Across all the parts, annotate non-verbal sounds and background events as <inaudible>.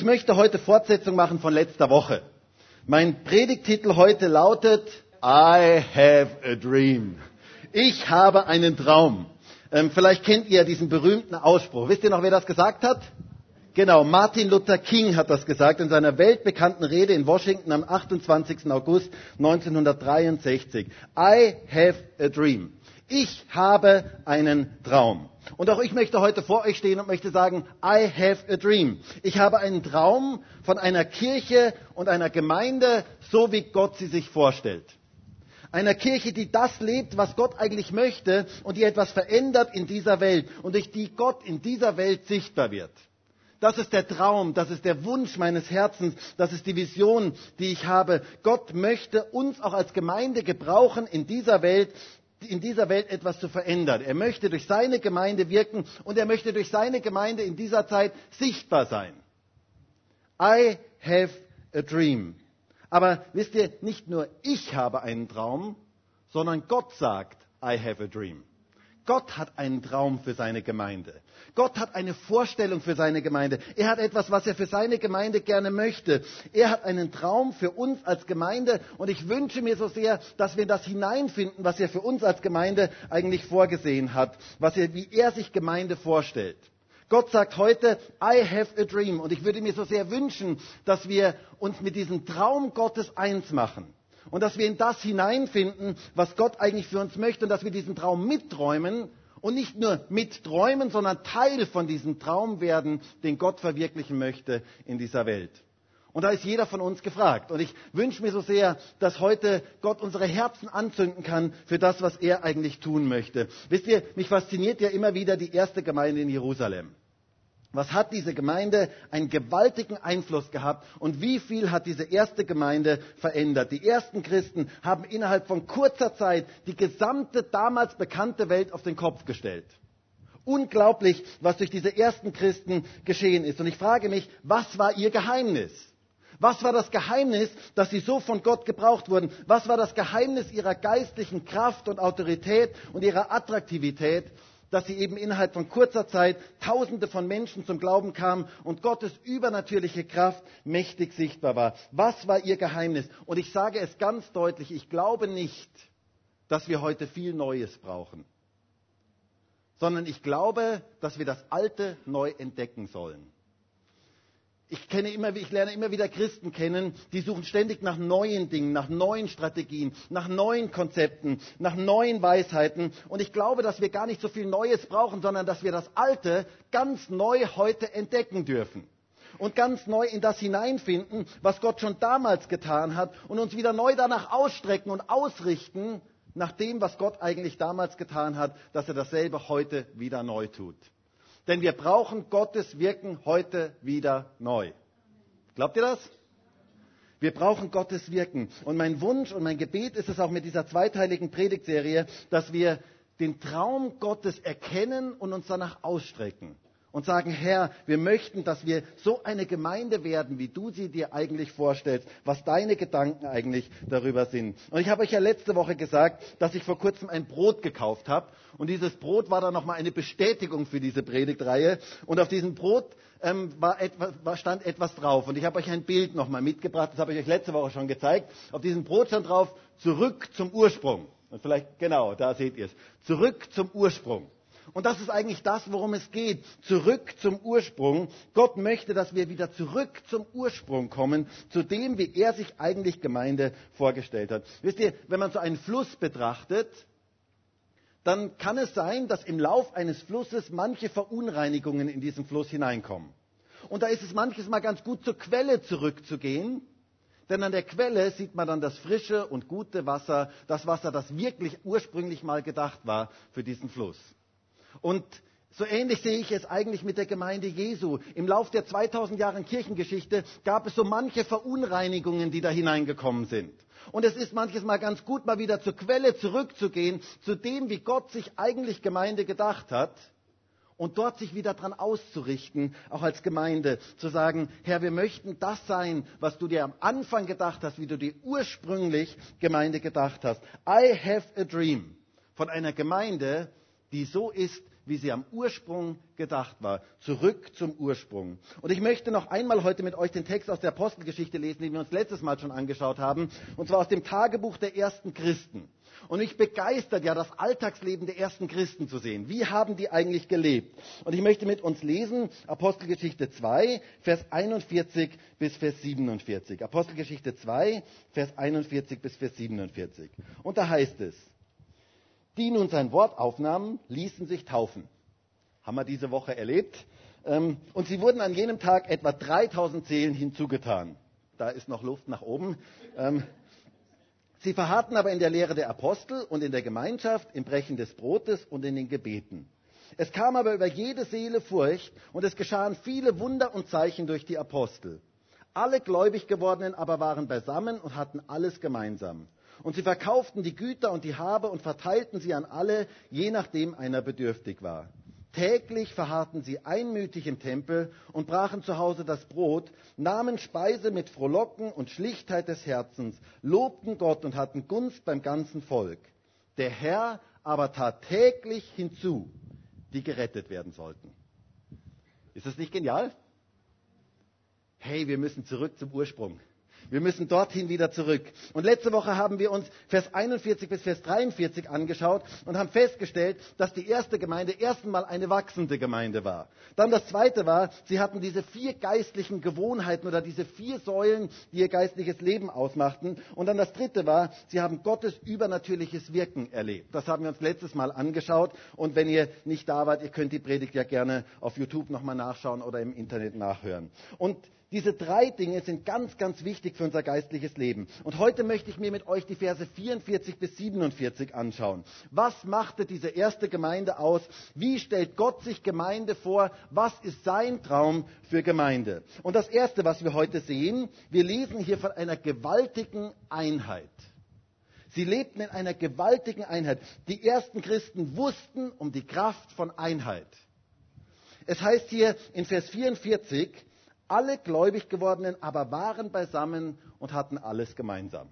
Ich möchte heute Fortsetzung machen von letzter Woche. Mein Predigtitel heute lautet I have a dream. Ich habe einen Traum. Ähm, vielleicht kennt ihr diesen berühmten Ausspruch. Wisst ihr noch, wer das gesagt hat? Genau, Martin Luther King hat das gesagt in seiner weltbekannten Rede in Washington am 28. August 1963. I have a dream. Ich habe einen Traum. Und auch ich möchte heute vor euch stehen und möchte sagen, I have a dream. Ich habe einen Traum von einer Kirche und einer Gemeinde, so wie Gott sie sich vorstellt. Einer Kirche, die das lebt, was Gott eigentlich möchte und die etwas verändert in dieser Welt und durch die Gott in dieser Welt sichtbar wird. Das ist der Traum, das ist der Wunsch meines Herzens, das ist die Vision, die ich habe. Gott möchte uns auch als Gemeinde gebrauchen in dieser Welt, in dieser Welt etwas zu verändern. Er möchte durch seine Gemeinde wirken und er möchte durch seine Gemeinde in dieser Zeit sichtbar sein. I have a dream. Aber wisst ihr, nicht nur ich habe einen Traum, sondern Gott sagt, I have a dream. Gott hat einen Traum für seine Gemeinde. Gott hat eine Vorstellung für seine Gemeinde. Er hat etwas, was er für seine Gemeinde gerne möchte. Er hat einen Traum für uns als Gemeinde und ich wünsche mir so sehr, dass wir das hineinfinden, was er für uns als Gemeinde eigentlich vorgesehen hat, was er, wie er sich Gemeinde vorstellt. Gott sagt heute, I have a dream. Und ich würde mir so sehr wünschen, dass wir uns mit diesem Traum Gottes eins machen und dass wir in das hineinfinden, was Gott eigentlich für uns möchte und dass wir diesen Traum mitträumen und nicht nur mitträumen, sondern Teil von diesem Traum werden, den Gott verwirklichen möchte in dieser Welt. Und da ist jeder von uns gefragt. Und ich wünsche mir so sehr, dass heute Gott unsere Herzen anzünden kann für das, was er eigentlich tun möchte. Wisst ihr, mich fasziniert ja immer wieder die erste Gemeinde in Jerusalem. Was hat diese Gemeinde einen gewaltigen Einfluss gehabt und wie viel hat diese erste Gemeinde verändert? Die ersten Christen haben innerhalb von kurzer Zeit die gesamte damals bekannte Welt auf den Kopf gestellt. Unglaublich, was durch diese ersten Christen geschehen ist. Und ich frage mich, was war ihr Geheimnis? Was war das Geheimnis, dass sie so von Gott gebraucht wurden? Was war das Geheimnis ihrer geistlichen Kraft und Autorität und ihrer Attraktivität? Dass sie eben innerhalb von kurzer Zeit Tausende von Menschen zum Glauben kamen und Gottes übernatürliche Kraft mächtig sichtbar war. Was war ihr Geheimnis? Und ich sage es ganz deutlich, ich glaube nicht, dass wir heute viel Neues brauchen, sondern ich glaube, dass wir das Alte neu entdecken sollen. Ich, kenne immer, ich lerne immer wieder Christen kennen, die suchen ständig nach neuen Dingen, nach neuen Strategien, nach neuen Konzepten, nach neuen Weisheiten. Und ich glaube, dass wir gar nicht so viel Neues brauchen, sondern dass wir das Alte ganz neu heute entdecken dürfen. Und ganz neu in das hineinfinden, was Gott schon damals getan hat und uns wieder neu danach ausstrecken und ausrichten, nach dem, was Gott eigentlich damals getan hat, dass er dasselbe heute wieder neu tut. Denn wir brauchen Gottes Wirken heute wieder neu. Glaubt ihr das? Wir brauchen Gottes Wirken. Und mein Wunsch und mein Gebet ist es auch mit dieser zweiteiligen Predigtserie, dass wir den Traum Gottes erkennen und uns danach ausstrecken und sagen, Herr, wir möchten, dass wir so eine Gemeinde werden, wie du sie dir eigentlich vorstellst, was deine Gedanken eigentlich darüber sind. Und ich habe euch ja letzte Woche gesagt, dass ich vor kurzem ein Brot gekauft habe. Und dieses Brot war dann nochmal eine Bestätigung für diese Predigtreihe. Und auf diesem Brot ähm, war etwas, war, stand etwas drauf. Und ich habe euch ein Bild nochmal mitgebracht, das habe ich euch letzte Woche schon gezeigt. Auf diesem Brot stand drauf, zurück zum Ursprung. Und vielleicht, genau, da seht ihr es. Zurück zum Ursprung. Und das ist eigentlich das, worum es geht. Zurück zum Ursprung. Gott möchte, dass wir wieder zurück zum Ursprung kommen, zu dem, wie er sich eigentlich Gemeinde vorgestellt hat. Wisst ihr, wenn man so einen Fluss betrachtet, dann kann es sein, dass im Lauf eines Flusses manche Verunreinigungen in diesen Fluss hineinkommen. Und da ist es manches Mal ganz gut, zur Quelle zurückzugehen, denn an der Quelle sieht man dann das frische und gute Wasser, das Wasser, das wirklich ursprünglich mal gedacht war für diesen Fluss. Und so ähnlich sehe ich es eigentlich mit der Gemeinde Jesu. Im Lauf der 2000 Jahre Kirchengeschichte gab es so manche Verunreinigungen, die da hineingekommen sind. Und es ist manches Mal ganz gut, mal wieder zur Quelle zurückzugehen, zu dem, wie Gott sich eigentlich Gemeinde gedacht hat. Und dort sich wieder dran auszurichten, auch als Gemeinde, zu sagen, Herr, wir möchten das sein, was du dir am Anfang gedacht hast, wie du dir ursprünglich Gemeinde gedacht hast. I have a dream von einer Gemeinde, die so ist, wie sie am Ursprung gedacht war. Zurück zum Ursprung. Und ich möchte noch einmal heute mit euch den Text aus der Apostelgeschichte lesen, den wir uns letztes Mal schon angeschaut haben, und zwar aus dem Tagebuch der ersten Christen. Und mich begeistert ja das Alltagsleben der ersten Christen zu sehen. Wie haben die eigentlich gelebt? Und ich möchte mit uns lesen Apostelgeschichte 2, Vers 41 bis Vers 47. Apostelgeschichte 2, Vers 41 bis Vers 47. Und da heißt es, die nun sein Wort aufnahmen, ließen sich taufen. Haben wir diese Woche erlebt. Ähm, und sie wurden an jenem Tag etwa 3000 Seelen hinzugetan. Da ist noch Luft nach oben. Ähm, Sie verharrten aber in der Lehre der Apostel und in der Gemeinschaft, im Brechen des Brotes und in den Gebeten. Es kam aber über jede Seele Furcht und es geschahen viele Wunder und Zeichen durch die Apostel. Alle gläubig gewordenen aber waren beisammen und hatten alles gemeinsam. Und sie verkauften die Güter und die Habe und verteilten sie an alle, je nachdem einer bedürftig war. Täglich verharrten sie einmütig im Tempel und brachen zu Hause das Brot, nahmen Speise mit Frohlocken und Schlichtheit des Herzens, lobten Gott und hatten Gunst beim ganzen Volk. Der Herr aber tat täglich hinzu, die gerettet werden sollten. Ist das nicht genial? Hey, wir müssen zurück zum Ursprung. Wir müssen dorthin wieder zurück. Und letzte Woche haben wir uns Vers 41 bis Vers 43 angeschaut und haben festgestellt, dass die erste Gemeinde erstmal eine wachsende Gemeinde war. Dann das zweite war, sie hatten diese vier geistlichen Gewohnheiten oder diese vier Säulen, die ihr geistliches Leben ausmachten. Und dann das dritte war, sie haben Gottes übernatürliches Wirken erlebt. Das haben wir uns letztes Mal angeschaut. Und wenn ihr nicht da wart, ihr könnt die Predigt ja gerne auf YouTube nochmal nachschauen oder im Internet nachhören. Und diese drei Dinge sind ganz, ganz wichtig für unser geistliches Leben. Und heute möchte ich mir mit euch die Verse 44 bis 47 anschauen. Was machte diese erste Gemeinde aus? Wie stellt Gott sich Gemeinde vor? Was ist sein Traum für Gemeinde? Und das Erste, was wir heute sehen, wir lesen hier von einer gewaltigen Einheit. Sie lebten in einer gewaltigen Einheit. Die ersten Christen wussten um die Kraft von Einheit. Es heißt hier in Vers 44, alle gläubig gewordenen aber waren beisammen und hatten alles gemeinsam.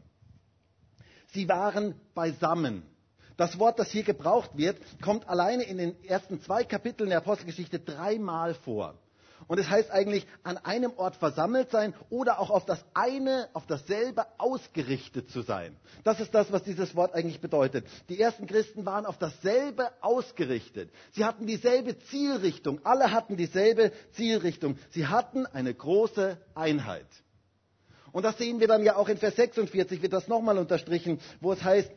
Sie waren beisammen. Das Wort, das hier gebraucht wird, kommt alleine in den ersten zwei Kapiteln der Apostelgeschichte dreimal vor. Und es heißt eigentlich an einem Ort versammelt sein oder auch auf das eine, auf dasselbe ausgerichtet zu sein. Das ist das, was dieses Wort eigentlich bedeutet. Die ersten Christen waren auf dasselbe ausgerichtet. Sie hatten dieselbe Zielrichtung. Alle hatten dieselbe Zielrichtung. Sie hatten eine große Einheit. Und das sehen wir dann ja auch in Vers 46, wird das nochmal unterstrichen, wo es heißt,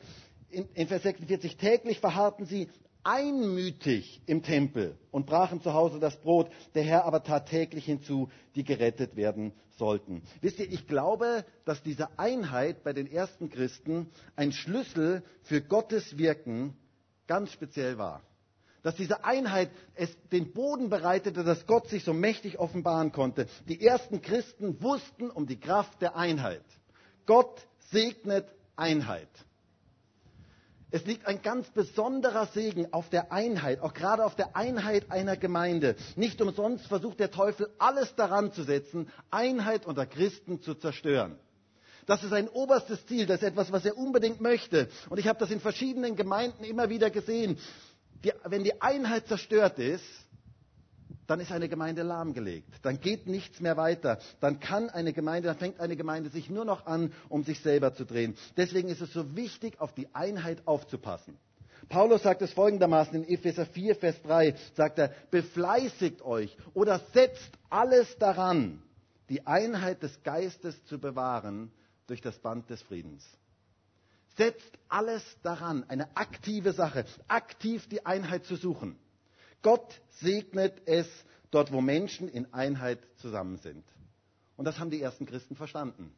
in, in Vers 46, täglich verharrten sie einmütig im Tempel und brachen zu Hause das Brot. Der Herr aber tat täglich hinzu, die gerettet werden sollten. Wisst ihr, ich glaube, dass diese Einheit bei den ersten Christen ein Schlüssel für Gottes Wirken ganz speziell war. Dass diese Einheit es den Boden bereitete, dass Gott sich so mächtig offenbaren konnte. Die ersten Christen wussten um die Kraft der Einheit. Gott segnet Einheit. Es liegt ein ganz besonderer Segen auf der Einheit, auch gerade auf der Einheit einer Gemeinde. Nicht umsonst versucht der Teufel alles daran zu setzen, Einheit unter Christen zu zerstören. Das ist ein oberstes Ziel, das ist etwas, was er unbedingt möchte. Und ich habe das in verschiedenen Gemeinden immer wieder gesehen. Die, wenn die Einheit zerstört ist, dann ist eine Gemeinde lahmgelegt. Dann geht nichts mehr weiter. Dann kann eine Gemeinde, dann fängt eine Gemeinde sich nur noch an, um sich selber zu drehen. Deswegen ist es so wichtig, auf die Einheit aufzupassen. Paulus sagt es folgendermaßen in Epheser 4, Vers 3, sagt er, befleißigt euch oder setzt alles daran, die Einheit des Geistes zu bewahren durch das Band des Friedens. Setzt alles daran, eine aktive Sache, aktiv die Einheit zu suchen. Gott segnet es dort, wo Menschen in Einheit zusammen sind. Und das haben die ersten Christen verstanden.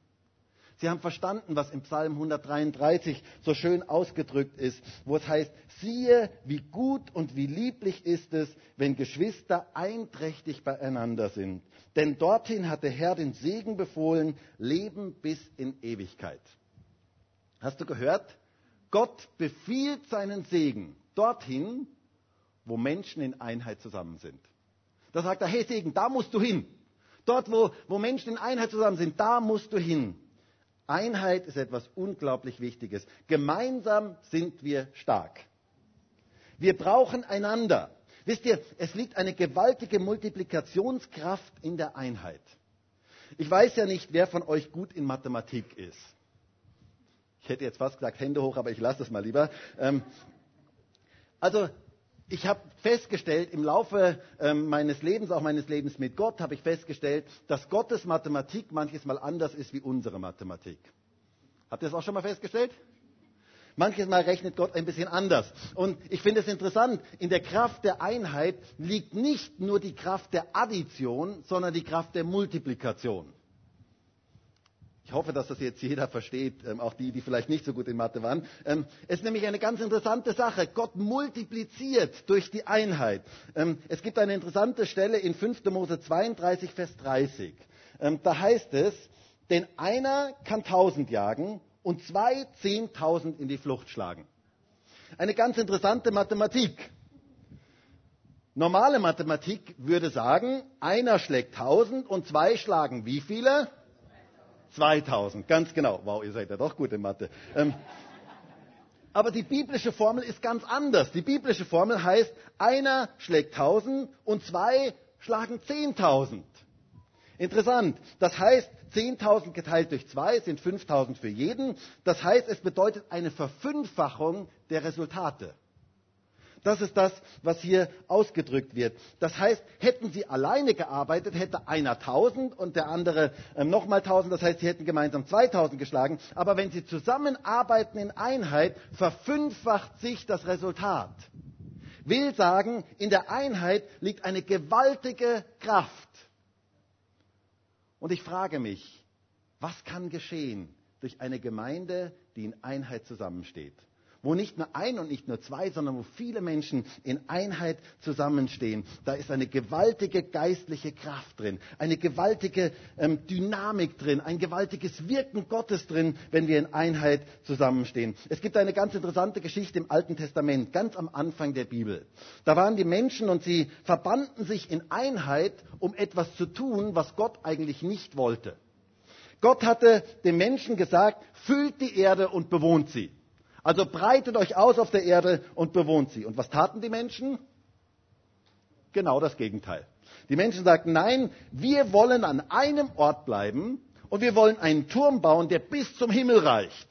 Sie haben verstanden, was im Psalm 133 so schön ausgedrückt ist, wo es heißt, siehe, wie gut und wie lieblich ist es, wenn Geschwister einträchtig beieinander sind. Denn dorthin hat der Herr den Segen befohlen, Leben bis in Ewigkeit. Hast du gehört? Gott befiehlt seinen Segen dorthin, wo Menschen in Einheit zusammen sind. Da sagt er, hey Segen, da musst du hin. Dort, wo, wo Menschen in Einheit zusammen sind, da musst du hin. Einheit ist etwas unglaublich Wichtiges. Gemeinsam sind wir stark. Wir brauchen einander. Wisst ihr, es liegt eine gewaltige Multiplikationskraft in der Einheit. Ich weiß ja nicht, wer von euch gut in Mathematik ist. Ich hätte jetzt fast gesagt Hände hoch, aber ich lasse es mal lieber. Ähm, also ich habe festgestellt, im Laufe ähm, meines Lebens, auch meines Lebens mit Gott, habe ich festgestellt, dass Gottes Mathematik manches Mal anders ist wie unsere Mathematik. Habt ihr das auch schon mal festgestellt? Manches Mal rechnet Gott ein bisschen anders. Und ich finde es interessant, in der Kraft der Einheit liegt nicht nur die Kraft der Addition, sondern die Kraft der Multiplikation. Ich hoffe, dass das jetzt jeder versteht, ähm, auch die, die vielleicht nicht so gut in Mathe waren. Ähm, es ist nämlich eine ganz interessante Sache. Gott multipliziert durch die Einheit. Ähm, es gibt eine interessante Stelle in 5. Mose 32, Vers 30. Ähm, da heißt es, denn einer kann tausend jagen und zwei zehntausend in die Flucht schlagen. Eine ganz interessante Mathematik. Normale Mathematik würde sagen, einer schlägt tausend und zwei schlagen wie viele? 2000, ganz genau. Wow, ihr seid ja doch gut in Mathe. Ähm, aber die biblische Formel ist ganz anders. Die biblische Formel heißt, einer schlägt 1000 und zwei schlagen 10.000. Interessant. Das heißt, 10.000 geteilt durch zwei sind 5.000 für jeden. Das heißt, es bedeutet eine Verfünffachung der Resultate. Das ist das, was hier ausgedrückt wird. Das heißt, hätten sie alleine gearbeitet, hätte einer 1000 und der andere äh, nochmal 1000. Das heißt, sie hätten gemeinsam 2000 geschlagen. Aber wenn sie zusammenarbeiten in Einheit, verfünffacht sich das Resultat. Will sagen, in der Einheit liegt eine gewaltige Kraft. Und ich frage mich, was kann geschehen durch eine Gemeinde, die in Einheit zusammensteht? Wo nicht nur ein und nicht nur zwei, sondern wo viele Menschen in Einheit zusammenstehen. Da ist eine gewaltige geistliche Kraft drin, eine gewaltige ähm, Dynamik drin, ein gewaltiges Wirken Gottes drin, wenn wir in Einheit zusammenstehen. Es gibt eine ganz interessante Geschichte im Alten Testament, ganz am Anfang der Bibel. Da waren die Menschen und sie verbanden sich in Einheit, um etwas zu tun, was Gott eigentlich nicht wollte. Gott hatte den Menschen gesagt, füllt die Erde und bewohnt sie. Also breitet euch aus auf der Erde und bewohnt sie. Und was taten die Menschen? Genau das Gegenteil. Die Menschen sagten, nein, wir wollen an einem Ort bleiben und wir wollen einen Turm bauen, der bis zum Himmel reicht.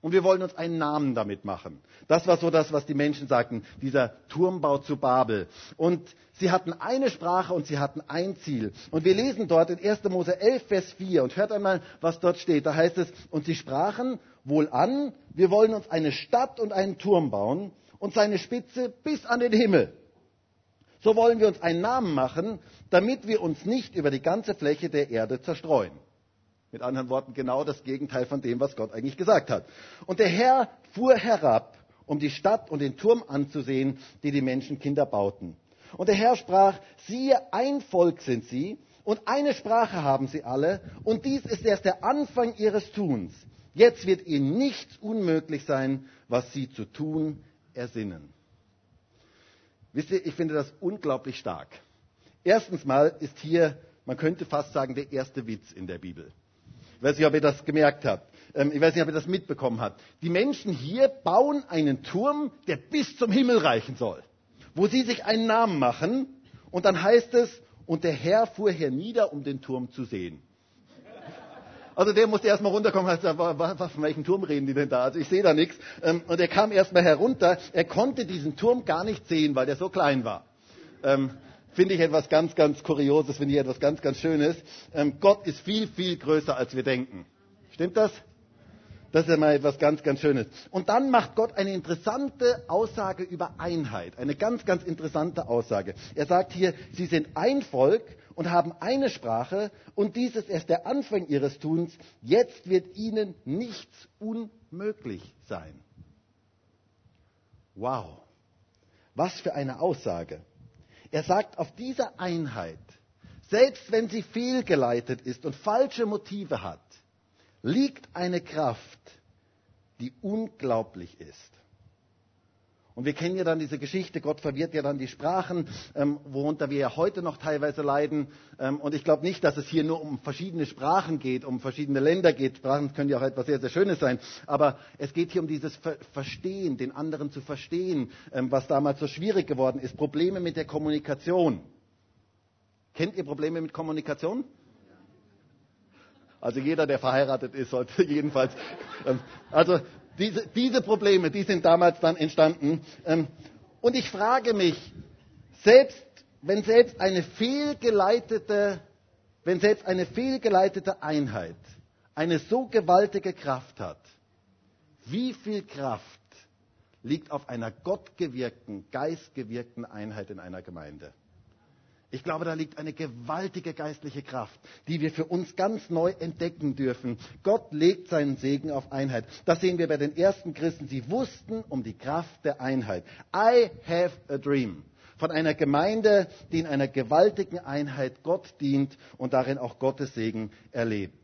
Und wir wollen uns einen Namen damit machen. Das war so das, was die Menschen sagten, dieser Turmbau zu Babel. Und sie hatten eine Sprache und sie hatten ein Ziel. Und wir lesen dort in 1. Mose 11, Vers 4 und hört einmal, was dort steht. Da heißt es, und sie sprachen wohl an, wir wollen uns eine Stadt und einen Turm bauen und seine Spitze bis an den Himmel. So wollen wir uns einen Namen machen, damit wir uns nicht über die ganze Fläche der Erde zerstreuen. Mit anderen Worten, genau das Gegenteil von dem, was Gott eigentlich gesagt hat. Und der Herr fuhr herab, um die Stadt und den Turm anzusehen, die die Menschenkinder bauten. Und der Herr sprach, siehe, ein Volk sind sie, und eine Sprache haben sie alle, und dies ist erst der Anfang ihres Tuns. Jetzt wird ihnen nichts unmöglich sein, was sie zu tun ersinnen. Wisst ihr, ich finde das unglaublich stark. Erstens mal ist hier, man könnte fast sagen, der erste Witz in der Bibel. Ich weiß nicht, ob ihr das gemerkt habt. Ähm, ich weiß nicht, ob ihr das mitbekommen habt. Die Menschen hier bauen einen Turm, der bis zum Himmel reichen soll, wo sie sich einen Namen machen. Und dann heißt es, und der Herr fuhr hernieder, um den Turm zu sehen. Also der musste erstmal runterkommen und sagt, was, von welchem Turm reden die denn da? Also ich sehe da nichts. Ähm, und er kam erstmal herunter. Er konnte diesen Turm gar nicht sehen, weil der so klein war. Ähm, finde ich etwas ganz, ganz Kurioses, finde ich etwas ganz, ganz Schönes. Ähm, Gott ist viel, viel größer, als wir denken. Stimmt das? Das ist ja mal etwas ganz, ganz Schönes. Und dann macht Gott eine interessante Aussage über Einheit. Eine ganz, ganz interessante Aussage. Er sagt hier, sie sind ein Volk und haben eine Sprache und dies ist erst der Anfang ihres Tuns. Jetzt wird ihnen nichts unmöglich sein. Wow. Was für eine Aussage. Er sagt, auf dieser Einheit, selbst wenn sie fehlgeleitet ist und falsche Motive hat, liegt eine Kraft, die unglaublich ist. Und wir kennen ja dann diese Geschichte, Gott verwirrt ja dann die Sprachen, ähm, worunter wir ja heute noch teilweise leiden. Ähm, und ich glaube nicht, dass es hier nur um verschiedene Sprachen geht, um verschiedene Länder geht. Sprachen können ja auch etwas sehr, sehr Schönes sein. Aber es geht hier um dieses Ver Verstehen, den anderen zu verstehen, ähm, was damals so schwierig geworden ist. Probleme mit der Kommunikation. Kennt ihr Probleme mit Kommunikation? Also jeder, der verheiratet ist, sollte <laughs> jedenfalls. Ähm, also diese, diese Probleme, die sind damals dann entstanden. Ähm, und ich frage mich, selbst wenn selbst eine fehlgeleitete, wenn selbst eine fehlgeleitete Einheit eine so gewaltige Kraft hat, wie viel Kraft liegt auf einer gottgewirkten, geistgewirkten Einheit in einer Gemeinde? Ich glaube, da liegt eine gewaltige geistliche Kraft, die wir für uns ganz neu entdecken dürfen. Gott legt seinen Segen auf Einheit. Das sehen wir bei den ersten Christen. Sie wussten um die Kraft der Einheit. I have a dream. Von einer Gemeinde, die in einer gewaltigen Einheit Gott dient und darin auch Gottes Segen erlebt.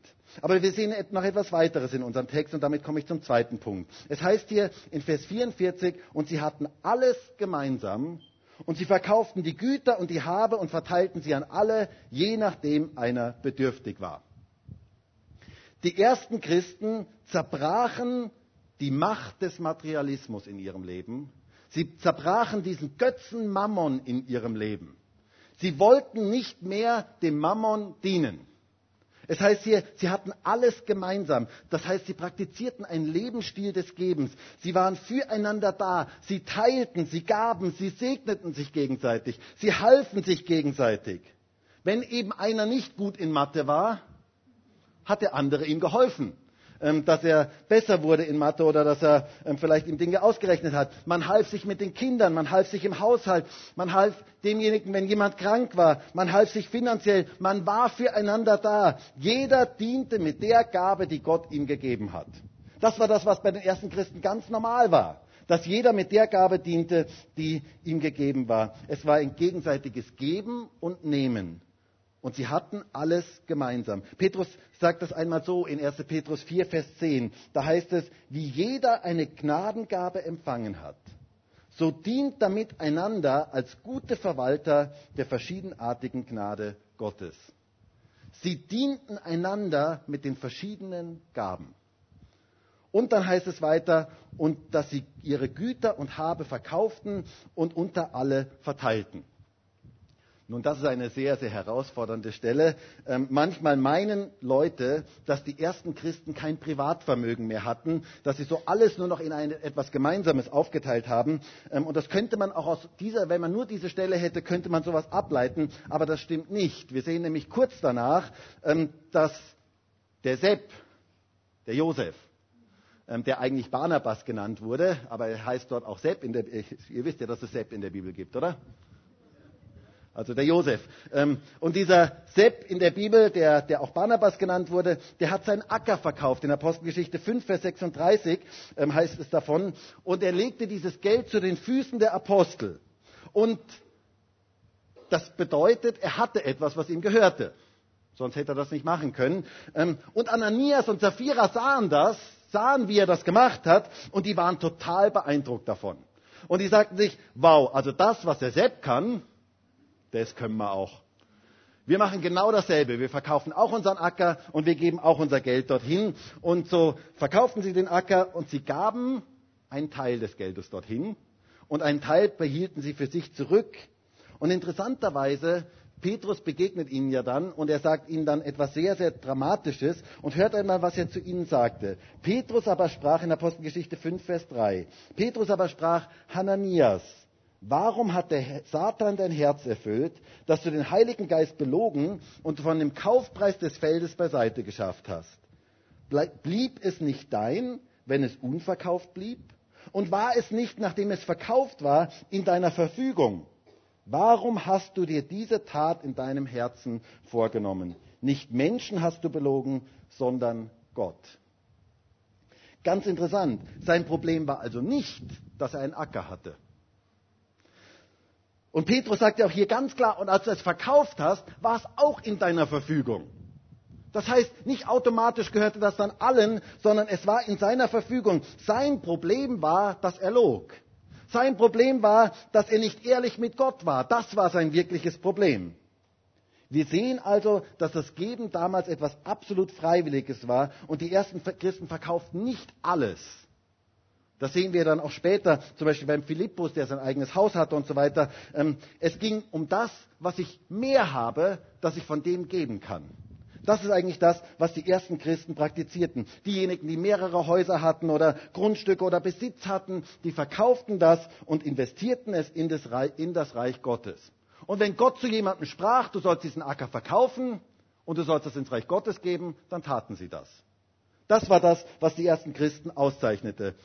Aber wir sehen noch etwas weiteres in unserem Text und damit komme ich zum zweiten Punkt. Es heißt hier in Vers 44, und sie hatten alles gemeinsam und sie verkauften die Güter und die Habe und verteilten sie an alle, je nachdem einer bedürftig war. Die ersten Christen zerbrachen die Macht des Materialismus in ihrem Leben. Sie zerbrachen diesen Götzen Mammon in ihrem Leben. Sie wollten nicht mehr dem Mammon dienen. Es heißt hier, sie hatten alles gemeinsam. Das heißt, sie praktizierten einen Lebensstil des Gebens. Sie waren füreinander da. Sie teilten, sie gaben, sie segneten sich gegenseitig. Sie halfen sich gegenseitig. Wenn eben einer nicht gut in Mathe war, hat der andere ihm geholfen. Ähm, dass er besser wurde in Mathe oder dass er ähm, vielleicht ihm Dinge ausgerechnet hat. Man half sich mit den Kindern, man half sich im Haushalt, man half demjenigen, wenn jemand krank war, man half sich finanziell, man war füreinander da. Jeder diente mit der Gabe, die Gott ihm gegeben hat. Das war das, was bei den ersten Christen ganz normal war dass jeder mit der Gabe diente, die ihm gegeben war. Es war ein gegenseitiges Geben und Nehmen. Und sie hatten alles gemeinsam. Petrus sagt das einmal so in 1. Petrus 4, Vers 10. Da heißt es, wie jeder eine Gnadengabe empfangen hat, so dient damit einander als gute Verwalter der verschiedenartigen Gnade Gottes. Sie dienten einander mit den verschiedenen Gaben. Und dann heißt es weiter, und dass sie ihre Güter und Habe verkauften und unter alle verteilten. Nun, das ist eine sehr, sehr herausfordernde Stelle. Ähm, manchmal meinen Leute, dass die ersten Christen kein Privatvermögen mehr hatten, dass sie so alles nur noch in ein, etwas Gemeinsames aufgeteilt haben. Ähm, und das könnte man auch aus dieser, wenn man nur diese Stelle hätte, könnte man sowas ableiten. Aber das stimmt nicht. Wir sehen nämlich kurz danach, ähm, dass der Sepp, der Josef, ähm, der eigentlich Barnabas genannt wurde, aber er heißt dort auch Sepp. Der, ihr wisst ja, dass es Sepp in der Bibel gibt, oder? Also der Josef. Ähm, und dieser Sepp in der Bibel, der, der auch Barnabas genannt wurde, der hat seinen Acker verkauft. In Apostelgeschichte 5, Vers 36 ähm, heißt es davon. Und er legte dieses Geld zu den Füßen der Apostel. Und das bedeutet, er hatte etwas, was ihm gehörte. Sonst hätte er das nicht machen können. Ähm, und Ananias und Sapphira sahen das, sahen, wie er das gemacht hat, und die waren total beeindruckt davon. Und die sagten sich, wow, also das, was der Sepp kann, das können wir auch. Wir machen genau dasselbe. Wir verkaufen auch unseren Acker und wir geben auch unser Geld dorthin. Und so verkauften sie den Acker und sie gaben einen Teil des Geldes dorthin und einen Teil behielten sie für sich zurück. Und interessanterweise, Petrus begegnet ihnen ja dann und er sagt ihnen dann etwas sehr, sehr Dramatisches und hört einmal, was er zu ihnen sagte. Petrus aber sprach in Apostelgeschichte 5, Vers 3. Petrus aber sprach, Hananias, Warum hat der Satan dein Herz erfüllt, dass du den Heiligen Geist belogen und von dem Kaufpreis des Feldes beiseite geschafft hast? Blieb es nicht dein, wenn es unverkauft blieb? Und war es nicht, nachdem es verkauft war, in deiner Verfügung? Warum hast du dir diese Tat in deinem Herzen vorgenommen? Nicht Menschen hast du belogen, sondern Gott. Ganz interessant. Sein Problem war also nicht, dass er einen Acker hatte. Und Petrus sagt ja auch hier ganz klar, und als du es verkauft hast, war es auch in deiner Verfügung. Das heißt, nicht automatisch gehörte das dann allen, sondern es war in seiner Verfügung. Sein Problem war, dass er log. Sein Problem war, dass er nicht ehrlich mit Gott war. Das war sein wirkliches Problem. Wir sehen also, dass das Geben damals etwas absolut Freiwilliges war und die ersten Christen verkauften nicht alles. Das sehen wir dann auch später, zum Beispiel beim Philippus, der sein eigenes Haus hatte und so weiter. Ähm, es ging um das, was ich mehr habe, dass ich von dem geben kann. Das ist eigentlich das, was die ersten Christen praktizierten. Diejenigen, die mehrere Häuser hatten oder Grundstücke oder Besitz hatten, die verkauften das und investierten es in das Reich, in das Reich Gottes. Und wenn Gott zu jemandem sprach, du sollst diesen Acker verkaufen und du sollst es ins Reich Gottes geben, dann taten sie das. Das war das, was die ersten Christen auszeichnete.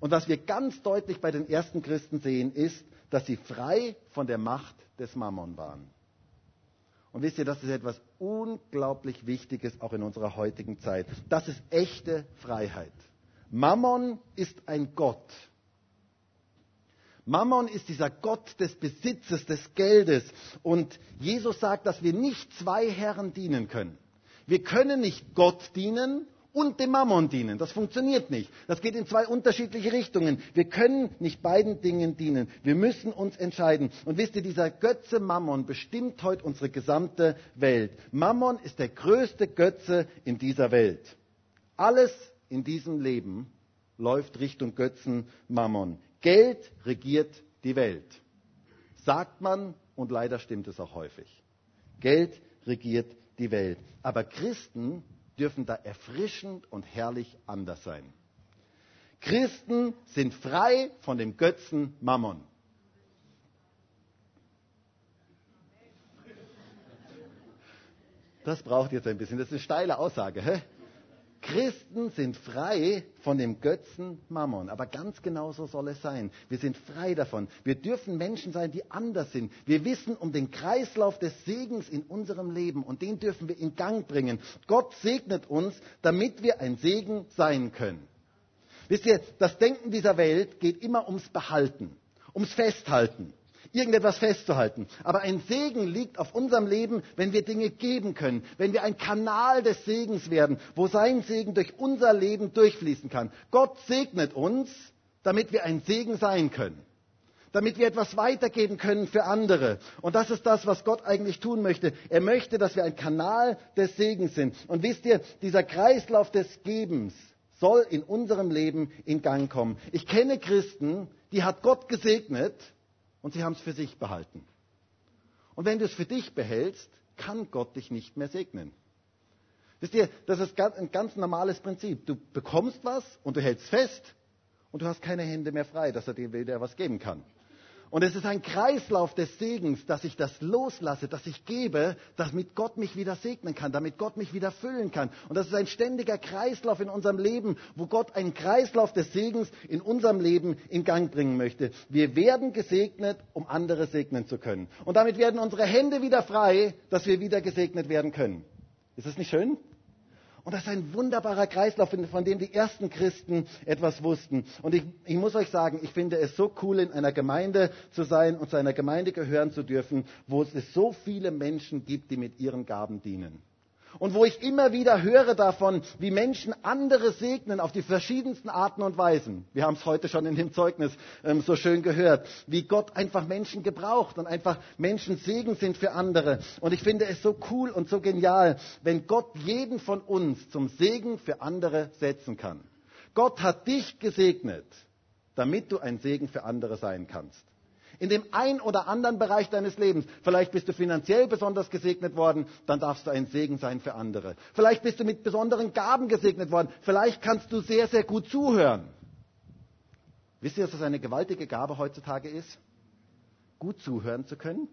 Und was wir ganz deutlich bei den ersten Christen sehen, ist, dass sie frei von der Macht des Mammon waren. Und wisst ihr, das ist etwas unglaublich Wichtiges auch in unserer heutigen Zeit. Das ist echte Freiheit. Mammon ist ein Gott. Mammon ist dieser Gott des Besitzes, des Geldes. Und Jesus sagt, dass wir nicht zwei Herren dienen können. Wir können nicht Gott dienen und dem Mammon dienen. Das funktioniert nicht. Das geht in zwei unterschiedliche Richtungen. Wir können nicht beiden Dingen dienen. Wir müssen uns entscheiden. Und wisst ihr, dieser Götze Mammon bestimmt heute unsere gesamte Welt. Mammon ist der größte Götze in dieser Welt. Alles in diesem Leben läuft Richtung Götzen Mammon. Geld regiert die Welt. Sagt man, und leider stimmt es auch häufig. Geld regiert die Welt. Aber Christen dürfen da erfrischend und herrlich anders sein. Christen sind frei von dem Götzen Mammon. Das braucht jetzt ein bisschen. Das ist eine steile Aussage. Hä? Christen sind frei von dem Götzen Mammon. Aber ganz genau so soll es sein. Wir sind frei davon. Wir dürfen Menschen sein, die anders sind. Wir wissen um den Kreislauf des Segens in unserem Leben und den dürfen wir in Gang bringen. Gott segnet uns, damit wir ein Segen sein können. Wisst ihr, das Denken dieser Welt geht immer ums Behalten, ums Festhalten irgendetwas festzuhalten. Aber ein Segen liegt auf unserem Leben, wenn wir Dinge geben können, wenn wir ein Kanal des Segens werden, wo sein Segen durch unser Leben durchfließen kann. Gott segnet uns, damit wir ein Segen sein können damit wir etwas weitergeben können für andere. Und das ist das, was Gott eigentlich tun möchte. Er möchte, dass wir ein Kanal des Segens sind. Und wisst ihr, dieser Kreislauf des Gebens soll in unserem Leben in Gang kommen. Ich kenne Christen, die hat Gott gesegnet und sie haben es für sich behalten. Und wenn du es für dich behältst, kann Gott dich nicht mehr segnen. Wisst ihr, das ist ein ganz normales Prinzip. Du bekommst was und du hältst fest und du hast keine Hände mehr frei, dass er dir wieder was geben kann. Und es ist ein Kreislauf des Segens, dass ich das loslasse, dass ich gebe, damit Gott mich wieder segnen kann, damit Gott mich wieder füllen kann. Und das ist ein ständiger Kreislauf in unserem Leben, wo Gott einen Kreislauf des Segens in unserem Leben in Gang bringen möchte. Wir werden gesegnet, um andere segnen zu können. Und damit werden unsere Hände wieder frei, dass wir wieder gesegnet werden können. Ist das nicht schön? Und das ist ein wunderbarer Kreislauf, von dem die ersten Christen etwas wussten. Und ich, ich, muss euch sagen, ich finde es so cool, in einer Gemeinde zu sein und zu einer Gemeinde gehören zu dürfen, wo es so viele Menschen gibt, die mit ihren Gaben dienen und wo ich immer wieder höre davon, wie Menschen andere segnen auf die verschiedensten Arten und Weisen. Wir haben es heute schon in dem Zeugnis ähm, so schön gehört, wie Gott einfach Menschen gebraucht und einfach Menschen Segen sind für andere. Und ich finde es so cool und so genial, wenn Gott jeden von uns zum Segen für andere setzen kann. Gott hat dich gesegnet, damit du ein Segen für andere sein kannst in dem ein oder anderen Bereich deines Lebens. Vielleicht bist du finanziell besonders gesegnet worden, dann darfst du ein Segen sein für andere. Vielleicht bist du mit besonderen Gaben gesegnet worden. Vielleicht kannst du sehr, sehr gut zuhören. Wisst ihr, dass das eine gewaltige Gabe heutzutage ist? Gut zuhören zu können?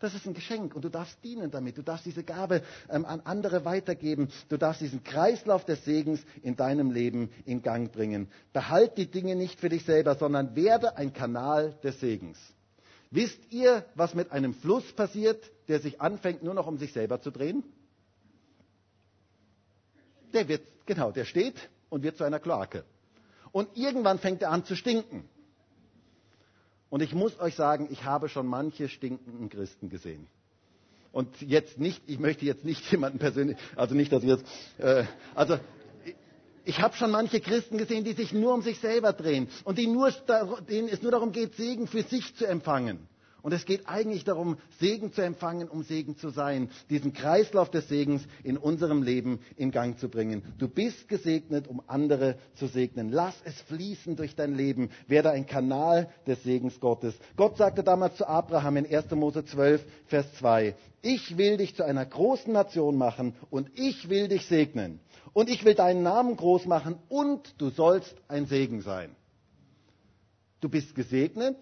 Das ist ein Geschenk und du darfst dienen damit. Du darfst diese Gabe ähm, an andere weitergeben. Du darfst diesen Kreislauf des Segens in deinem Leben in Gang bringen. Behalt die Dinge nicht für dich selber, sondern werde ein Kanal des Segens. Wisst ihr, was mit einem Fluss passiert, der sich anfängt, nur noch um sich selber zu drehen? Der wird, genau, der steht und wird zu einer Kloake. Und irgendwann fängt er an zu stinken. Und ich muss euch sagen, ich habe schon manche stinkenden Christen gesehen. Und jetzt nicht, ich möchte jetzt nicht <laughs> jemanden persönlich, also nicht, dass ich jetzt, äh, also Ich habe schon manche Christen gesehen, die sich nur um sich selber drehen und die nur, denen es nur darum geht, Segen für sich zu empfangen. Und es geht eigentlich darum, Segen zu empfangen, um Segen zu sein. Diesen Kreislauf des Segens in unserem Leben in Gang zu bringen. Du bist gesegnet, um andere zu segnen. Lass es fließen durch dein Leben. Werde ein Kanal des Segens Gottes. Gott sagte damals zu Abraham in 1. Mose 12, Vers 2, ich will dich zu einer großen Nation machen und ich will dich segnen. Und ich will deinen Namen groß machen und du sollst ein Segen sein. Du bist gesegnet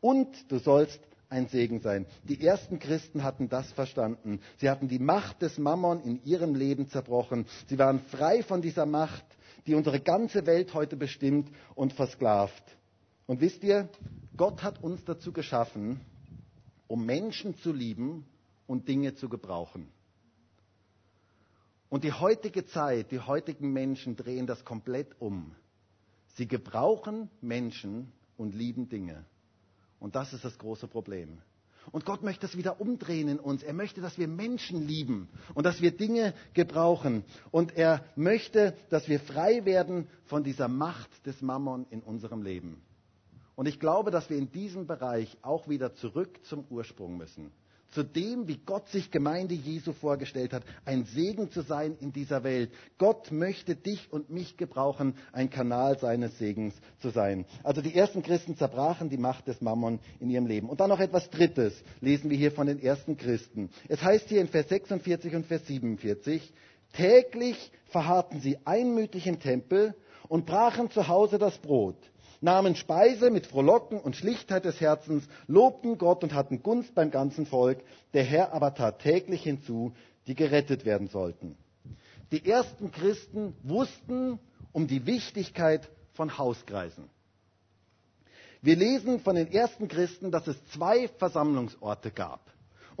und du sollst ein Segen sein. Die ersten Christen hatten das verstanden. Sie hatten die Macht des Mammon in ihrem Leben zerbrochen. Sie waren frei von dieser Macht, die unsere ganze Welt heute bestimmt und versklavt. Und wisst ihr, Gott hat uns dazu geschaffen, um Menschen zu lieben und Dinge zu gebrauchen. Und die heutige Zeit, die heutigen Menschen drehen das komplett um. Sie gebrauchen Menschen und lieben Dinge. Und das ist das große Problem. Und Gott möchte das wieder umdrehen in uns. Er möchte, dass wir Menschen lieben und dass wir Dinge gebrauchen. Und er möchte, dass wir frei werden von dieser Macht des Mammon in unserem Leben. Und ich glaube, dass wir in diesem Bereich auch wieder zurück zum Ursprung müssen zu dem, wie Gott sich Gemeinde Jesu vorgestellt hat, ein Segen zu sein in dieser Welt. Gott möchte dich und mich gebrauchen, ein Kanal seines Segens zu sein. Also die ersten Christen zerbrachen die Macht des Mammon in ihrem Leben. Und dann noch etwas Drittes lesen wir hier von den ersten Christen. Es heißt hier in Vers 46 und Vers 47, täglich verharrten sie einmütig im Tempel und brachen zu Hause das Brot nahmen Speise mit Frohlocken und Schlichtheit des Herzens, lobten Gott und hatten Gunst beim ganzen Volk. Der Herr aber tat täglich hinzu, die gerettet werden sollten. Die ersten Christen wussten um die Wichtigkeit von Hauskreisen. Wir lesen von den ersten Christen, dass es zwei Versammlungsorte gab.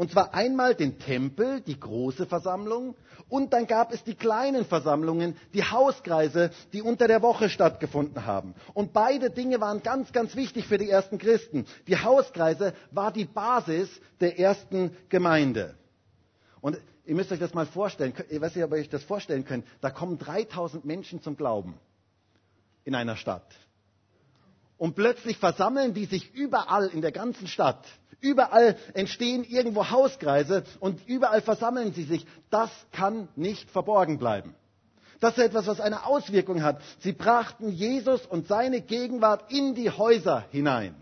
Und zwar einmal den Tempel, die große Versammlung, und dann gab es die kleinen Versammlungen, die Hauskreise, die unter der Woche stattgefunden haben. Und beide Dinge waren ganz, ganz wichtig für die ersten Christen. Die Hauskreise war die Basis der ersten Gemeinde. Und ihr müsst euch das mal vorstellen, ich weiß nicht, ob ihr euch das vorstellen könnt, da kommen 3000 Menschen zum Glauben in einer Stadt. Und plötzlich versammeln die sich überall in der ganzen Stadt. Überall entstehen irgendwo Hauskreise und überall versammeln sie sich. Das kann nicht verborgen bleiben. Das ist etwas, was eine Auswirkung hat. Sie brachten Jesus und seine Gegenwart in die Häuser hinein.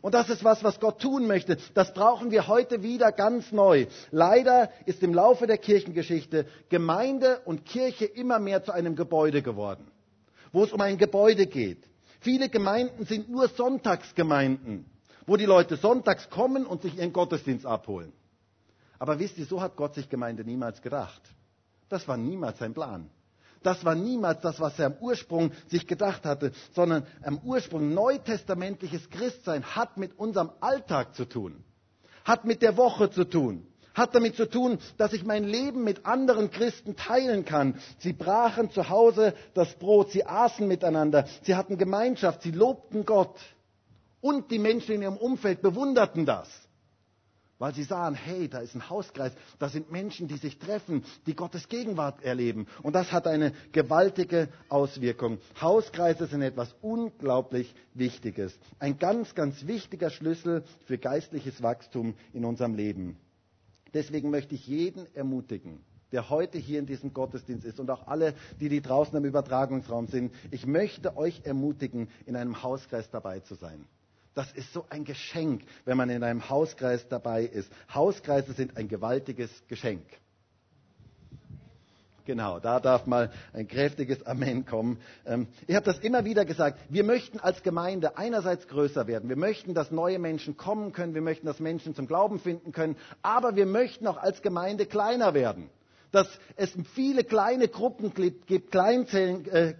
Und das ist was, was Gott tun möchte. Das brauchen wir heute wieder ganz neu. Leider ist im Laufe der Kirchengeschichte Gemeinde und Kirche immer mehr zu einem Gebäude geworden, wo es um ein Gebäude geht. Viele Gemeinden sind nur Sonntagsgemeinden, wo die Leute sonntags kommen und sich ihren Gottesdienst abholen. Aber wisst ihr, so hat Gott sich Gemeinde niemals gedacht. Das war niemals sein Plan. Das war niemals das, was er am Ursprung sich gedacht hatte, sondern am Ursprung neutestamentliches Christsein hat mit unserem Alltag zu tun, hat mit der Woche zu tun hat damit zu tun, dass ich mein Leben mit anderen Christen teilen kann. Sie brachen zu Hause das Brot, sie aßen miteinander, sie hatten Gemeinschaft, sie lobten Gott. Und die Menschen in ihrem Umfeld bewunderten das, weil sie sahen, hey, da ist ein Hauskreis, da sind Menschen, die sich treffen, die Gottes Gegenwart erleben. Und das hat eine gewaltige Auswirkung. Hauskreise sind etwas unglaublich Wichtiges. Ein ganz, ganz wichtiger Schlüssel für geistliches Wachstum in unserem Leben. Deswegen möchte ich jeden ermutigen, der heute hier in diesem Gottesdienst ist und auch alle, die, die draußen im Übertragungsraum sind. Ich möchte euch ermutigen, in einem Hauskreis dabei zu sein. Das ist so ein Geschenk, wenn man in einem Hauskreis dabei ist. Hauskreise sind ein gewaltiges Geschenk. Genau, da darf mal ein kräftiges Amen kommen. Ähm, ich habe das immer wieder gesagt. Wir möchten als Gemeinde einerseits größer werden. Wir möchten, dass neue Menschen kommen können. Wir möchten, dass Menschen zum Glauben finden können. Aber wir möchten auch als Gemeinde kleiner werden. Dass es viele kleine Gruppen gibt, Kleinzellen, äh,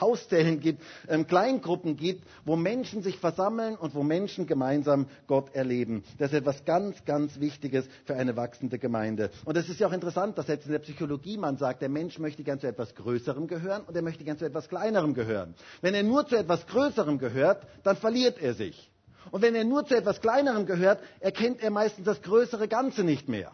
Hauszellen gibt, ähm, Kleingruppen gibt, wo Menschen sich versammeln und wo Menschen gemeinsam Gott erleben. Das ist etwas ganz, ganz Wichtiges für eine wachsende Gemeinde. Und es ist ja auch interessant, dass jetzt in der Psychologie man sagt, der Mensch möchte gern zu etwas Größerem gehören und er möchte gern zu etwas Kleinerem gehören. Wenn er nur zu etwas Größerem gehört, dann verliert er sich. Und wenn er nur zu etwas Kleinerem gehört, erkennt er meistens das größere Ganze nicht mehr.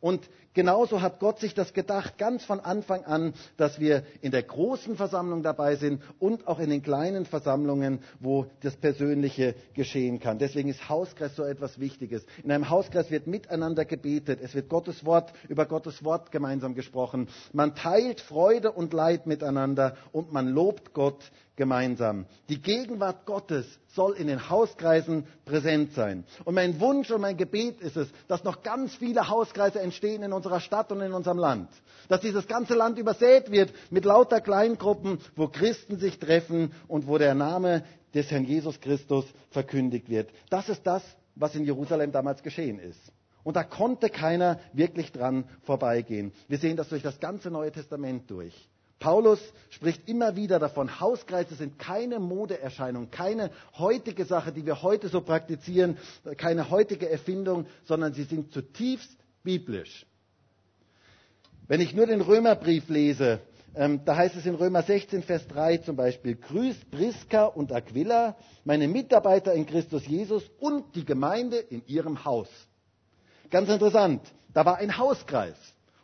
Und genauso hat Gott sich das gedacht, ganz von Anfang an, dass wir in der großen Versammlung dabei sind und auch in den kleinen Versammlungen, wo das Persönliche geschehen kann. Deswegen ist Hauskreis so etwas Wichtiges. In einem Hauskreis wird miteinander gebetet. Es wird Gottes Wort, über Gottes Wort gemeinsam gesprochen. Man teilt Freude und Leid miteinander und man lobt Gott gemeinsam. Die Gegenwart Gottes soll in den Hauskreisen präsent sein. Und mein Wunsch und mein Gebet ist es, dass noch ganz viele Hauskreise entstehen in unserer Stadt und in unserem Land. Dass dieses ganze Land übersät wird mit lauter Kleingruppen, wo Christen sich treffen und wo der Name des Herrn Jesus Christus verkündigt wird. Das ist das, was in Jerusalem damals geschehen ist. Und da konnte keiner wirklich dran vorbeigehen. Wir sehen das durch das ganze Neue Testament durch. Paulus spricht immer wieder davon, Hauskreise sind keine Modeerscheinung, keine heutige Sache, die wir heute so praktizieren, keine heutige Erfindung, sondern sie sind zutiefst biblisch. Wenn ich nur den Römerbrief lese, ähm, da heißt es in Römer 16, Vers 3 zum Beispiel, grüßt Priska und Aquila, meine Mitarbeiter in Christus Jesus und die Gemeinde in ihrem Haus. Ganz interessant, da war ein Hauskreis.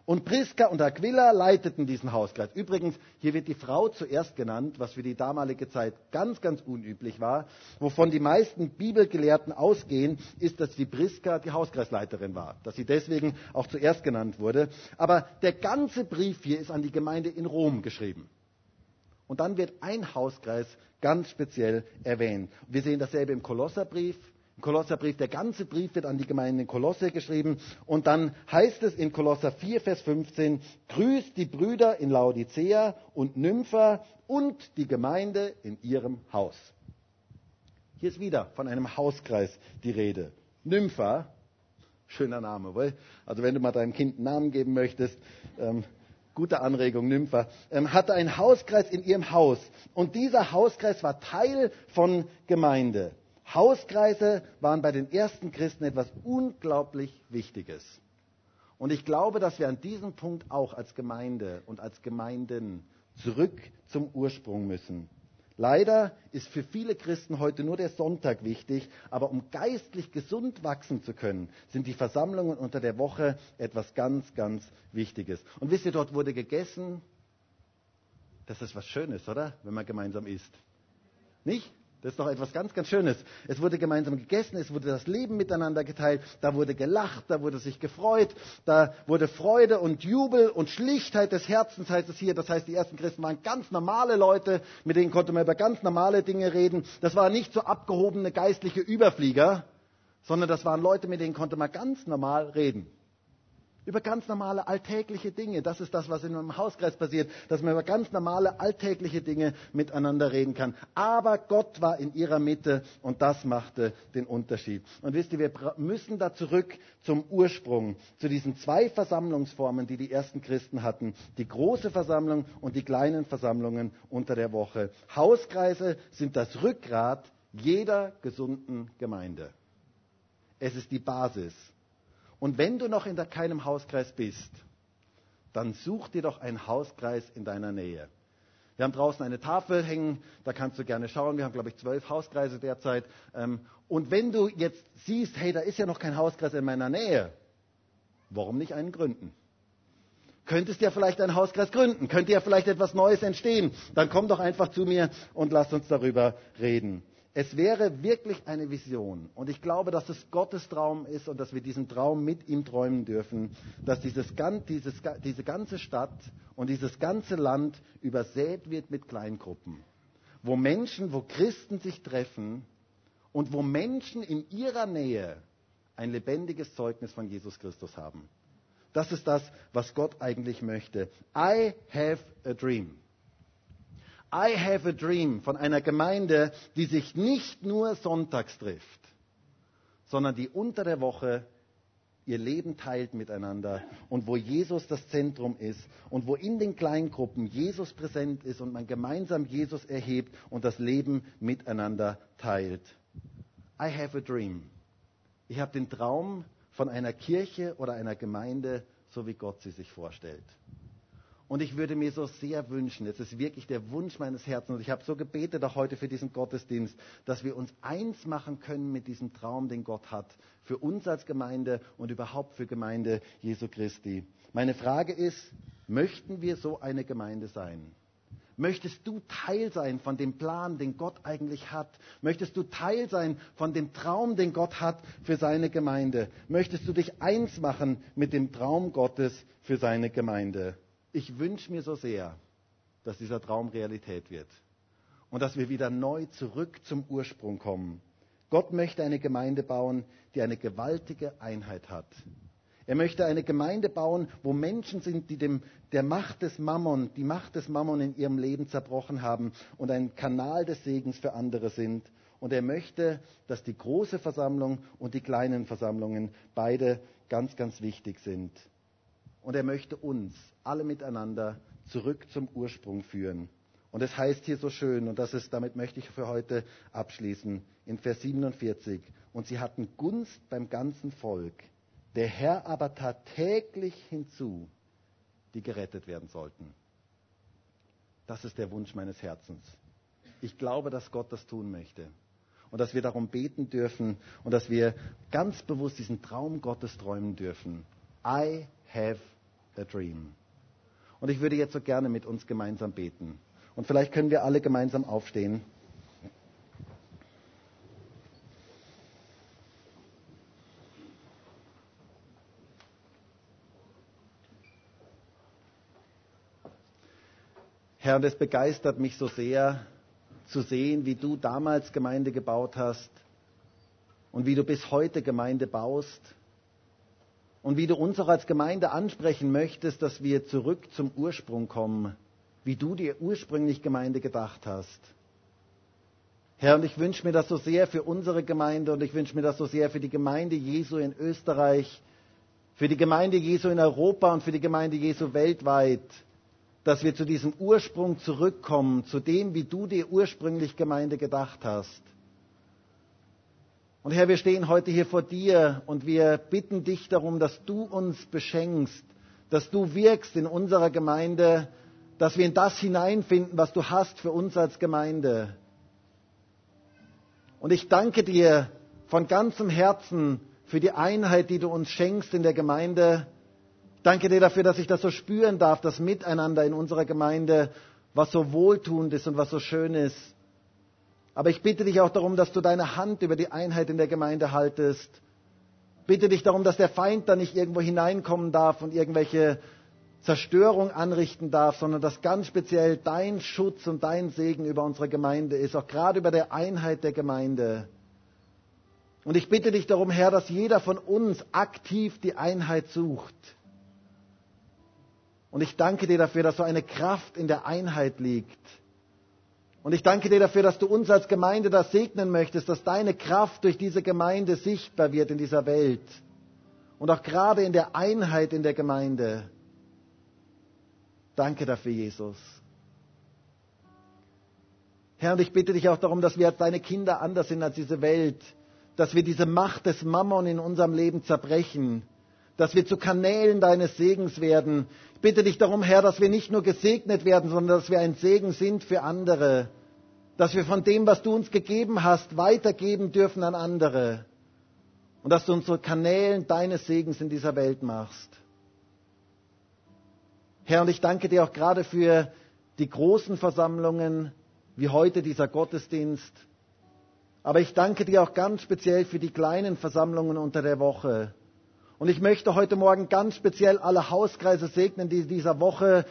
Und Priska und Aquila leiteten diesen Hauskreis. Übrigens, hier wird die Frau zuerst genannt, was für die damalige Zeit ganz, ganz unüblich war. Wovon die meisten Bibelgelehrten ausgehen, ist, dass die Priska die Hauskreisleiterin war. Dass sie deswegen auch zuerst genannt wurde. Aber der ganze Brief hier ist an die Gemeinde in Rom geschrieben. Und dann wird ein Hauskreis ganz speziell erwähnt. Wir sehen dasselbe im Kolosserbrief, im Kolosserbrief, der ganze Brief wird an die Gemeinde in Kolosse geschrieben. Und dann heißt es in Kolosser 4, Vers 15, grüßt die Brüder in Laodicea und Nympha und die Gemeinde in ihrem Haus. Hier ist wieder von einem Hauskreis die Rede. Nympha, schöner Name, wohl? Also wenn du mal deinem Kind einen Namen geben möchtest, ähm, gute Anregung, Nympha, ähm, hatte einen Hauskreis in ihrem Haus. Und dieser Hauskreis war Teil von Gemeinde. Hauskreise waren bei den ersten Christen etwas unglaublich Wichtiges. Und ich glaube, dass wir an diesem Punkt auch als Gemeinde und als Gemeinden zurück zum Ursprung müssen. Leider ist für viele Christen heute nur der Sonntag wichtig, aber um geistlich gesund wachsen zu können, sind die Versammlungen unter der Woche etwas ganz, ganz Wichtiges. Und wisst ihr, dort wurde gegessen. Das ist was Schönes, oder? Wenn man gemeinsam isst. Nicht? Das ist doch etwas ganz, ganz Schönes. Es wurde gemeinsam gegessen, es wurde das Leben miteinander geteilt, da wurde gelacht, da wurde sich gefreut, da wurde Freude und Jubel und Schlichtheit des Herzens, heißt es hier. Das heißt, die ersten Christen waren ganz normale Leute, mit denen konnte man über ganz normale Dinge reden. Das waren nicht so abgehobene geistliche Überflieger, sondern das waren Leute, mit denen konnte man ganz normal reden. Über ganz normale alltägliche Dinge. Das ist das, was in einem Hauskreis passiert, dass man über ganz normale alltägliche Dinge miteinander reden kann. Aber Gott war in ihrer Mitte und das machte den Unterschied. Und wisst ihr, wir müssen da zurück zum Ursprung, zu diesen zwei Versammlungsformen, die die ersten Christen hatten. Die große Versammlung und die kleinen Versammlungen unter der Woche. Hauskreise sind das Rückgrat jeder gesunden Gemeinde. Es ist die Basis und wenn du noch in keinem Hauskreis bist, dann such dir doch einen Hauskreis in deiner Nähe. Wir haben draußen eine Tafel hängen, da kannst du gerne schauen. Wir haben, glaube ich, zwölf Hauskreise derzeit. Ähm, und wenn du jetzt siehst, hey, da ist ja noch kein Hauskreis in meiner Nähe, warum nicht einen gründen? Könntest ja vielleicht einen Hauskreis gründen, könnte ja vielleicht etwas Neues entstehen. Dann komm doch einfach zu mir und lass uns darüber reden. Es wäre wirklich eine Vision. Und ich glaube, dass es Gottes Traum ist und dass wir diesen Traum mit ihm träumen dürfen, dass dieses, dieses, diese ganze Stadt und dieses ganze Land übersät wird mit Kleingruppen. Wo Menschen, wo Christen sich treffen und wo Menschen in ihrer Nähe ein lebendiges Zeugnis von Jesus Christus haben. Das ist das, was Gott eigentlich möchte. I have a dream. I have a dream von einer Gemeinde, die sich nicht nur sonntags trifft, sondern die unter der Woche ihr Leben teilt miteinander und wo Jesus das Zentrum ist und wo in den Kleingruppen Jesus präsent ist und man gemeinsam Jesus erhebt und das Leben miteinander teilt. I have a dream. Ich habe den Traum von einer Kirche oder einer Gemeinde, so wie Gott sie sich vorstellt. Und ich würde mir so sehr wünschen, es ist wirklich der Wunsch meines Herzens, und ich habe so gebetet auch heute für diesen Gottesdienst, dass wir uns eins machen können mit diesem Traum, den Gott hat, für uns als Gemeinde und überhaupt für Gemeinde Jesu Christi. Meine Frage ist, möchten wir so eine Gemeinde sein? Möchtest du Teil sein von dem Plan, den Gott eigentlich hat? Möchtest du Teil sein von dem Traum, den Gott hat für seine Gemeinde? Möchtest du dich eins machen mit dem Traum Gottes für seine Gemeinde? Ich wünsche mir so sehr, dass dieser Traum Realität wird und dass wir wieder neu zurück zum Ursprung kommen. Gott möchte eine Gemeinde bauen, die eine gewaltige Einheit hat. Er möchte eine Gemeinde bauen, wo Menschen sind, die dem, der Macht des Mammon, die Macht des Mammon in ihrem Leben zerbrochen haben und ein Kanal des Segens für andere sind. Und er möchte, dass die große Versammlung und die kleinen Versammlungen beide ganz, ganz wichtig sind. Und er möchte uns alle miteinander zurück zum Ursprung führen. Und es heißt hier so schön, und das ist, damit möchte ich für heute abschließen, in Vers 47, und sie hatten Gunst beim ganzen Volk. Der Herr aber tat täglich hinzu, die gerettet werden sollten. Das ist der Wunsch meines Herzens. Ich glaube, dass Gott das tun möchte. Und dass wir darum beten dürfen und dass wir ganz bewusst diesen Traum Gottes träumen dürfen. I have a dream. Und ich würde jetzt so gerne mit uns gemeinsam beten. Und vielleicht können wir alle gemeinsam aufstehen. Herr, es begeistert mich so sehr zu sehen, wie du damals Gemeinde gebaut hast und wie du bis heute Gemeinde baust und wie du uns auch als Gemeinde ansprechen möchtest, dass wir zurück zum Ursprung kommen, wie du dir ursprünglich Gemeinde gedacht hast. Herr, und ich wünsche mir das so sehr für unsere Gemeinde und ich wünsche mir das so sehr für die Gemeinde Jesu in Österreich, für die Gemeinde Jesu in Europa und für die Gemeinde Jesu weltweit, dass wir zu diesem Ursprung zurückkommen, zu dem, wie du dir ursprünglich Gemeinde gedacht hast. Und Herr, wir stehen heute hier vor dir und wir bitten dich darum, dass du uns beschenkst, dass du wirkst in unserer Gemeinde, dass wir in das hineinfinden, was du hast für uns als Gemeinde. Und ich danke dir von ganzem Herzen für die Einheit, die du uns schenkst in der Gemeinde. Danke dir dafür, dass ich das so spüren darf, das Miteinander in unserer Gemeinde, was so wohltuend ist und was so schön ist. Aber ich bitte dich auch darum, dass du deine Hand über die Einheit in der Gemeinde haltest. Bitte dich darum, dass der Feind da nicht irgendwo hineinkommen darf und irgendwelche Zerstörung anrichten darf, sondern dass ganz speziell dein Schutz und dein Segen über unsere Gemeinde ist, auch gerade über der Einheit der Gemeinde. Und ich bitte dich darum, Herr, dass jeder von uns aktiv die Einheit sucht und ich danke dir dafür, dass so eine Kraft in der Einheit liegt. Und ich danke dir dafür, dass du uns als Gemeinde das segnen möchtest, dass deine Kraft durch diese Gemeinde sichtbar wird in dieser Welt. Und auch gerade in der Einheit in der Gemeinde. Danke dafür, Jesus. Herr, und ich bitte dich auch darum, dass wir als deine Kinder anders sind als diese Welt, dass wir diese Macht des Mammon in unserem Leben zerbrechen, dass wir zu Kanälen deines Segens werden. Ich bitte dich darum, Herr, dass wir nicht nur gesegnet werden, sondern dass wir ein Segen sind für andere. Dass wir von dem, was du uns gegeben hast, weitergeben dürfen an andere. Und dass du uns zu Kanälen deines Segens in dieser Welt machst. Herr, und ich danke dir auch gerade für die großen Versammlungen, wie heute dieser Gottesdienst. Aber ich danke dir auch ganz speziell für die kleinen Versammlungen unter der Woche und ich möchte heute Morgen ganz speziell alle Hauskreise segnen, die dieser Woche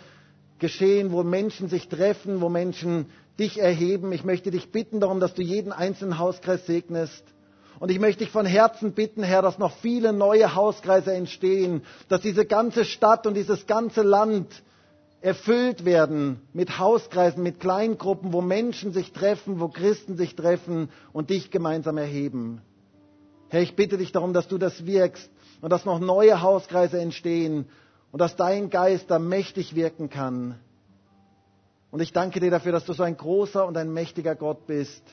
geschehen, wo Menschen sich treffen, wo Menschen dich erheben. Ich möchte dich bitten darum, dass du jeden einzelnen Hauskreis segnest. Und ich möchte dich von Herzen bitten, Herr, dass noch viele neue Hauskreise entstehen, dass diese ganze Stadt und dieses ganze Land erfüllt werden mit Hauskreisen, mit Kleingruppen, wo Menschen sich treffen, wo Christen sich treffen und dich gemeinsam erheben. Herr, ich bitte dich darum, dass du das wirkst und dass noch neue Hauskreise entstehen und dass dein Geist da mächtig wirken kann. Und ich danke dir dafür, dass du so ein großer und ein mächtiger Gott bist.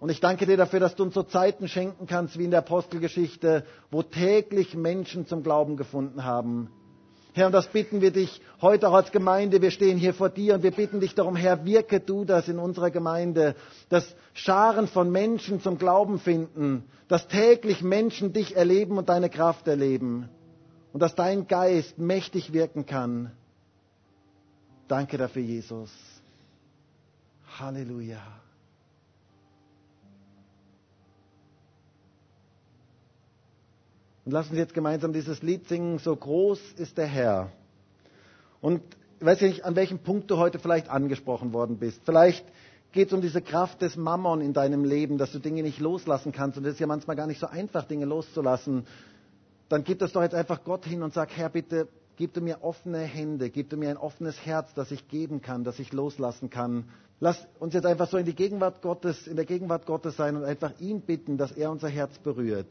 Und ich danke dir dafür, dass du uns so Zeiten schenken kannst wie in der Apostelgeschichte, wo täglich Menschen zum Glauben gefunden haben. Herr, und das bitten wir dich heute auch als Gemeinde. Wir stehen hier vor dir und wir bitten dich darum, Herr, wirke du das in unserer Gemeinde, dass Scharen von Menschen zum Glauben finden, dass täglich Menschen dich erleben und deine Kraft erleben und dass dein Geist mächtig wirken kann. Danke dafür, Jesus. Halleluja. Und lassen Sie jetzt gemeinsam dieses Lied singen, so groß ist der Herr. Und ich weiß nicht, an welchem Punkt du heute vielleicht angesprochen worden bist. Vielleicht geht es um diese Kraft des Mammon in deinem Leben, dass du Dinge nicht loslassen kannst. Und es ist ja manchmal gar nicht so einfach, Dinge loszulassen. Dann gib das doch jetzt einfach Gott hin und sag, Herr, bitte, gib du mir offene Hände, gib du mir ein offenes Herz, das ich geben kann, das ich loslassen kann. Lass uns jetzt einfach so in die Gegenwart Gottes, in der Gegenwart Gottes sein und einfach ihn bitten, dass er unser Herz berührt.